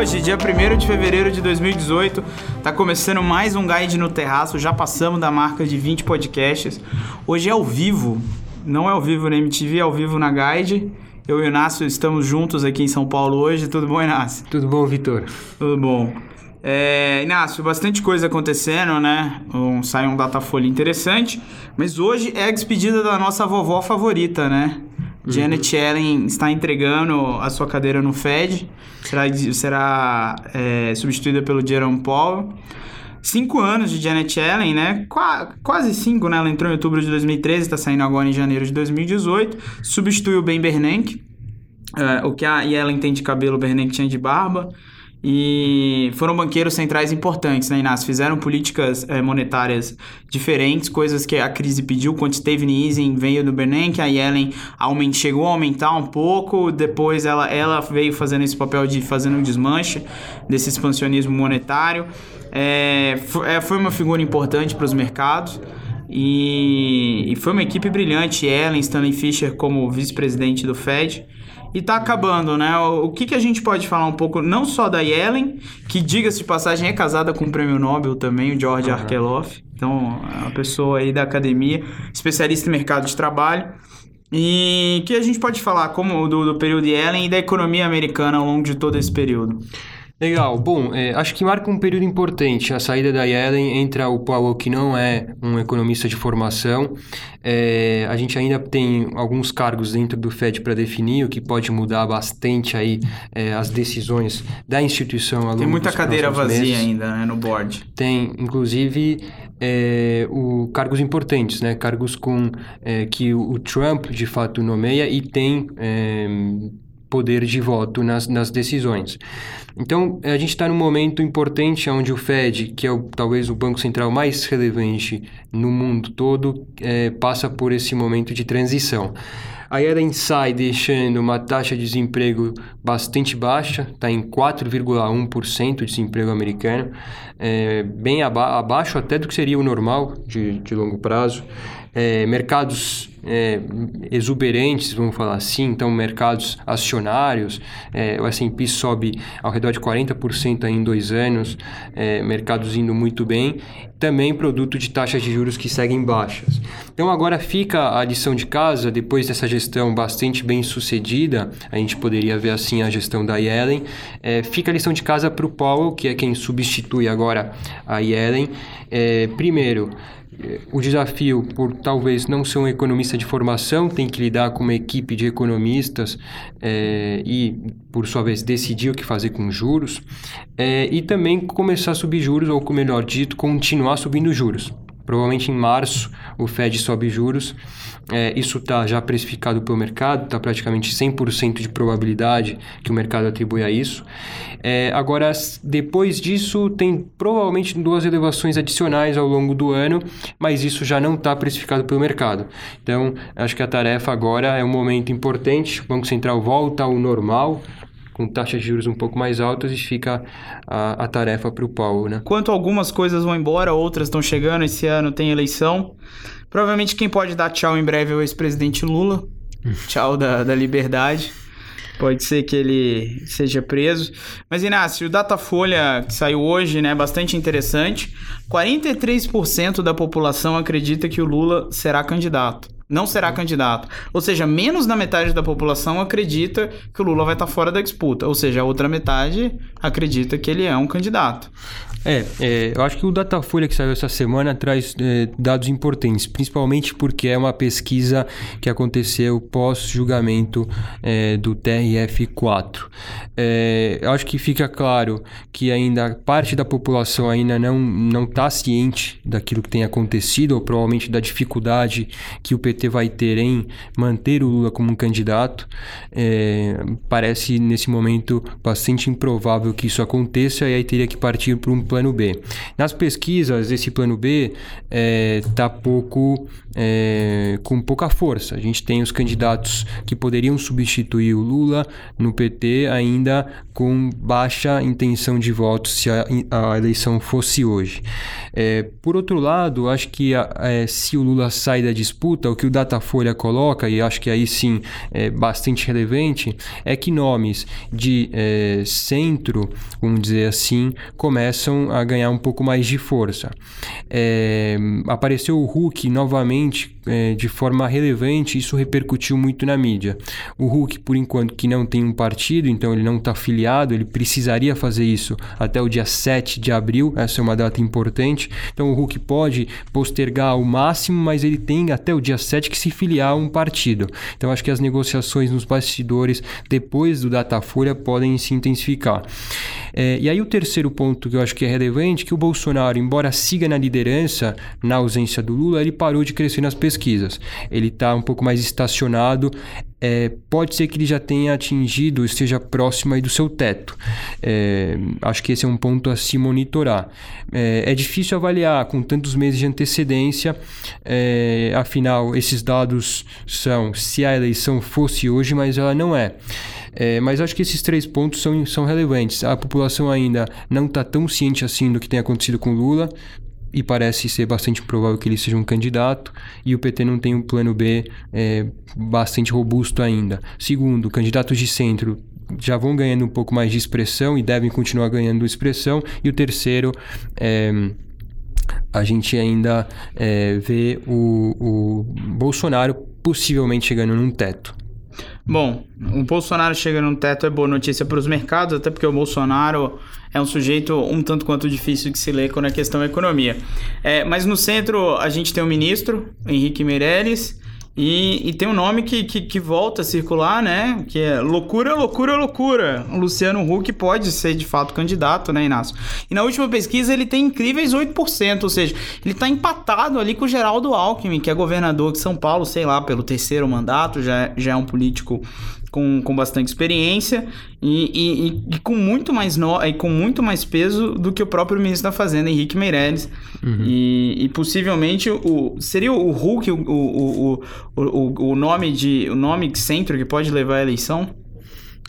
hoje, dia 1 de fevereiro de 2018. Tá começando mais um Guide no Terraço. Já passamos da marca de 20 podcasts. Hoje é ao vivo. Não é ao vivo na MTV, é ao vivo na Guide. Eu e o Inácio estamos juntos aqui em São Paulo hoje. Tudo bom, Inácio? Tudo bom, Vitor? Tudo bom. É, Inácio, bastante coisa acontecendo, né? Um, sai um Datafolha interessante. Mas hoje é a despedida da nossa vovó favorita, né? Janet uhum. Yellen está entregando a sua cadeira no Fed, será, será é, substituída pelo Jerome Powell. Cinco anos de Janet Yellen, né? Qua, quase cinco, né? Ela entrou em outubro de 2013, está saindo agora em janeiro de 2018. Substituiu o Ben Bernanke. É, o que a Yellen tem de cabelo, o Bernanke tinha de barba. E foram banqueiros centrais importantes, né, Inácio? Fizeram políticas é, monetárias diferentes, coisas que a crise pediu. Quantitative easing veio do Bernanke, a Yellen aument, chegou a aumentar um pouco, depois ela, ela veio fazendo esse papel de fazendo um desmanche desse expansionismo monetário. É, foi uma figura importante para os mercados. E, e, foi uma equipe brilhante, Ellen, Stanley Fischer como vice-presidente do Fed e tá acabando, né? O que, que a gente pode falar um pouco, não só da Yellen, que, diga-se de passagem, é casada com o prêmio Nobel também, o George uhum. Arkeloff. Então, é uma pessoa aí da academia, especialista em mercado de trabalho. E que a gente pode falar como do, do período Yellen e da economia americana ao longo de todo esse período. Legal. Bom, é, acho que marca um período importante. A saída da Yellen entra o Powell, que não é um economista de formação. É, a gente ainda tem alguns cargos dentro do Fed para definir, o que pode mudar bastante aí é, as decisões da instituição. Tem muita cadeira vazia meses. ainda né, no board. Tem, inclusive, é, o, cargos importantes, né? Cargos com é, que o, o, Trump de fato nomeia e tem é, poder de voto nas, nas decisões. Então, a gente está num momento importante onde o Fed, que é o, talvez o banco central mais relevante no mundo todo, é, passa por esse momento de transição. A Yellen sai deixando uma taxa de desemprego bastante baixa, está em 4,1% de desemprego americano, é, bem aba abaixo até do que seria o normal de, de longo prazo. É, mercados é, exuberantes, vamos falar assim, então mercados acionários, é, o S&P sobe ao redor de 40% em dois anos, é, mercados indo muito bem, também produto de taxas de juros que seguem baixas. Então agora fica a lição de casa, depois dessa gestão bastante bem sucedida, a gente poderia ver assim a gestão da Yellen, é, fica a lição de casa para o Powell, que é quem substitui agora a Yellen. É, primeiro, o desafio, por talvez não ser um economista de formação, tem que lidar com uma equipe de economistas é, e, por sua vez, decidir o que fazer com juros, é, e também começar a subir juros, ou, melhor dito, continuar subindo juros. Provavelmente em março o Fed sobe juros é, isso está já precificado pelo mercado, está praticamente 100% de probabilidade que o mercado atribui a isso. É, agora, depois disso, tem provavelmente duas elevações adicionais ao longo do ano, mas isso já não está precificado pelo mercado. Então, acho que a tarefa agora é um momento importante, o Banco Central volta ao normal, com taxas de juros um pouco mais altas e fica a, a tarefa para o Paulo, né? Enquanto algumas coisas vão embora, outras estão chegando, esse ano tem eleição. Provavelmente quem pode dar tchau em breve é o ex-presidente Lula. tchau da, da liberdade. Pode ser que ele seja preso. Mas, Inácio, o Datafolha que saiu hoje, né, bastante interessante. 43% da população acredita que o Lula será candidato. Não será candidato. Ou seja, menos da metade da população acredita que o Lula vai estar fora da disputa. Ou seja, a outra metade acredita que ele é um candidato. É, é, eu acho que o Datafolha que saiu essa semana traz é, dados importantes, principalmente porque é uma pesquisa que aconteceu pós-julgamento é, do TRF4. É, eu acho que fica claro que ainda parte da população ainda não está ciente daquilo que tem acontecido, ou provavelmente da dificuldade que o PT vai ter em manter o Lula como um candidato. É, parece nesse momento bastante improvável que isso aconteça e aí teria que partir para um plano B. Nas pesquisas, esse plano B está é, pouco é, com pouca força. A gente tem os candidatos que poderiam substituir o Lula no PT ainda com baixa intenção de voto se a, a eleição fosse hoje. É, por outro lado, acho que a, é, se o Lula sai da disputa, o que o Datafolha coloca, e acho que aí sim é bastante relevante, é que nomes de é, centro, vamos dizer assim, começam a ganhar um pouco mais de força. É, apareceu o Hulk novamente é, de forma relevante, isso repercutiu muito na mídia. O Hulk, por enquanto, que não tem um partido, então ele não está afiliado, ele precisaria fazer isso até o dia 7 de abril, essa é uma data importante. Então o Hulk pode postergar ao máximo, mas ele tem até o dia 7 que se filiar a um partido. Então acho que as negociações nos bastidores depois do Datafolha podem se intensificar. É, e aí o terceiro ponto que eu acho que é relevante, que o Bolsonaro, embora siga na liderança, na ausência do Lula, ele parou de crescer nas pesquisas. Ele está um pouco mais estacionado. É, pode ser que ele já tenha atingido, esteja próximo aí do seu teto. É, acho que esse é um ponto a se monitorar. É, é difícil avaliar com tantos meses de antecedência, é, afinal, esses dados são se a eleição fosse hoje, mas ela não é. É, mas acho que esses três pontos são, são relevantes. A população ainda não está tão ciente assim do que tem acontecido com Lula e parece ser bastante provável que ele seja um candidato, e o PT não tem um plano B é, bastante robusto ainda. Segundo, candidatos de centro já vão ganhando um pouco mais de expressão e devem continuar ganhando expressão, e o terceiro é a gente ainda é, vê o, o Bolsonaro possivelmente chegando num teto. Bom, o Bolsonaro chega num teto é boa notícia para os mercados, até porque o Bolsonaro é um sujeito um tanto quanto difícil de se ler quando é questão da economia. É, mas no centro a gente tem o ministro, Henrique Meirelles, e, e, tem um nome que, que, que, volta a circular, né? Que é loucura, loucura, loucura. O Luciano Huck pode ser de fato candidato, né, Inácio? E na última pesquisa ele tem incríveis 8%, ou seja, ele está empatado ali com o Geraldo Alckmin, que é governador de São Paulo, sei lá, pelo terceiro mandato, já, já é um político com, com bastante experiência e, e, e, com muito mais no, e com muito mais peso do que o próprio ministro da Fazenda, Henrique Meirelles. Uhum. E, e, possivelmente o, seria o Hulk o, o, o, o, o nome de o nome centro que pode levar à eleição?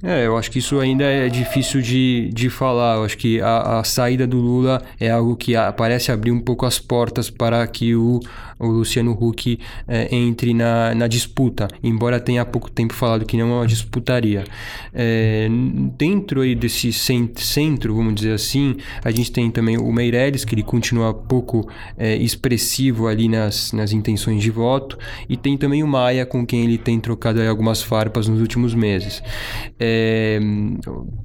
É, eu acho que isso ainda é difícil de, de falar. Eu acho que a, a saída do Lula é algo que a, parece abrir um pouco as portas para que o, o Luciano Huck é, entre na, na disputa, embora tenha há pouco tempo falado que não disputaria. É, dentro aí desse centro, vamos dizer assim, a gente tem também o Meirelles, que ele continua pouco é, expressivo ali nas, nas intenções de voto, e tem também o Maia, com quem ele tem trocado algumas farpas nos últimos meses. É, é,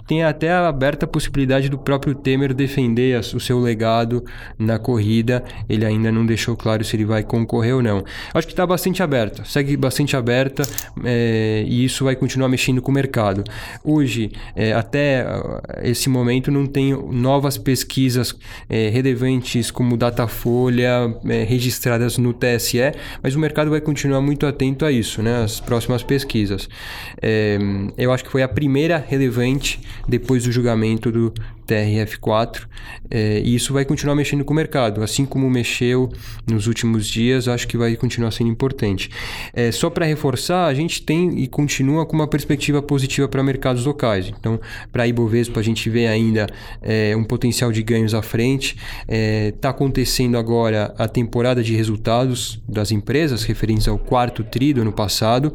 tem até aberta a possibilidade do próprio Temer defender o seu legado na corrida. Ele ainda não deixou claro se ele vai concorrer ou não. Acho que está bastante aberta, segue bastante aberta é, e isso vai continuar mexendo com o mercado. Hoje, é, até esse momento, não tem novas pesquisas é, relevantes como Datafolha é, registradas no TSE, mas o mercado vai continuar muito atento a isso, né? As próximas pesquisas. Eu acho que foi a primeira relevante depois do julgamento do TRF4, é, e isso vai continuar mexendo com o mercado, assim como mexeu nos últimos dias, acho que vai continuar sendo importante. É, só para reforçar, a gente tem e continua com uma perspectiva positiva para mercados locais. Então, para a Ibovespa, a gente vê ainda é, um potencial de ganhos à frente. Está acontecendo agora a temporada de resultados das empresas referentes ao quarto tri do ano passado.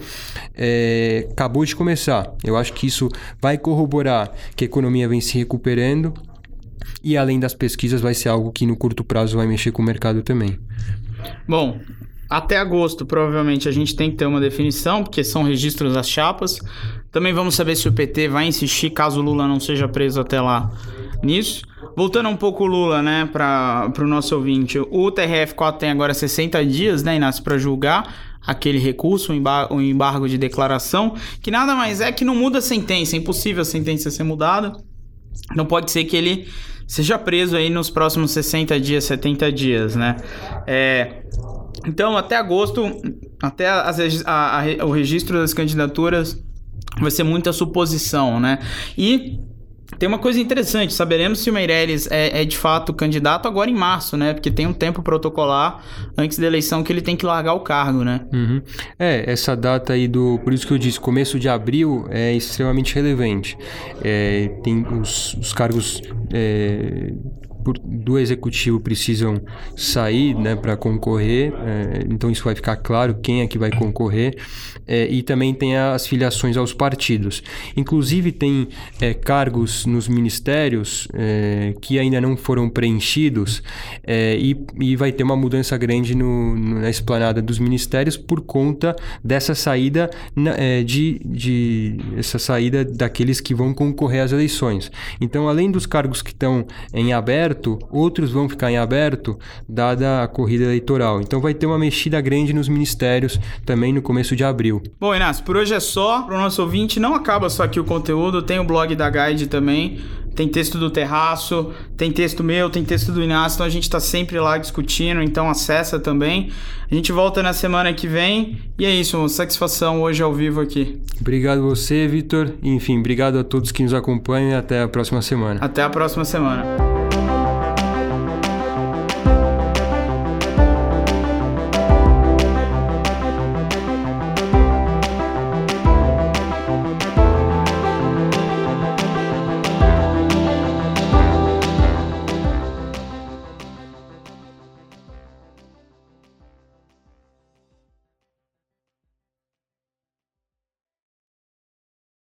acabou de começar. Eu acho que isso vai corroborar que a economia vem se recuperando e além das pesquisas vai ser algo que no curto prazo vai mexer com o mercado também. Bom, até agosto provavelmente a gente tem que ter uma definição, porque são registros das chapas. Também vamos saber se o PT vai insistir, caso o Lula não seja preso até lá, nisso. Voltando um pouco o Lula, né, para o nosso ouvinte, o TRF4 tem agora 60 dias, né, Inácio, para julgar aquele recurso, o embargo de declaração, que nada mais é que não muda a sentença, é impossível a sentença ser mudada. Não pode ser que ele seja preso aí nos próximos 60 dias, 70 dias, né? É, então, até agosto, até as, a, a, o registro das candidaturas vai ser muita suposição, né? E tem uma coisa interessante, saberemos se o Meirelles é, é, de fato candidato agora em março, né? Porque tem um tempo protocolar antes da eleição que ele tem que largar o cargo, né? Uhum. É, essa data aí do. Por isso que eu disse, começo de abril é extremamente relevante. É, tem os, os cargos. É, por, do executivo precisam sair né, para concorrer, é, então isso vai ficar claro quem é que vai concorrer, é, e também tem as filiações aos partidos. Inclusive, tem é, cargos nos ministérios é, que ainda não foram preenchidos, é, e, e vai ter uma mudança grande no, na esplanada dos ministérios por conta dessa saída é, de, de essa saída daqueles que vão concorrer às eleições. Então, além dos cargos que estão em aberto, outros vão ficar em aberto, dada a corrida eleitoral. Então, vai ter uma mexida grande nos ministérios também no começo de abril. Bom, Inácio, por hoje é só. Para o nosso ouvinte, não acaba só aqui o conteúdo, tem o blog da Guide também tem texto do Terraço, tem texto meu, tem texto do Inácio, então a gente está sempre lá discutindo, então acessa também. A gente volta na semana que vem e é isso, uma satisfação hoje ao vivo aqui. Obrigado você, Vitor. Enfim, obrigado a todos que nos acompanham e até a próxima semana. Até a próxima semana.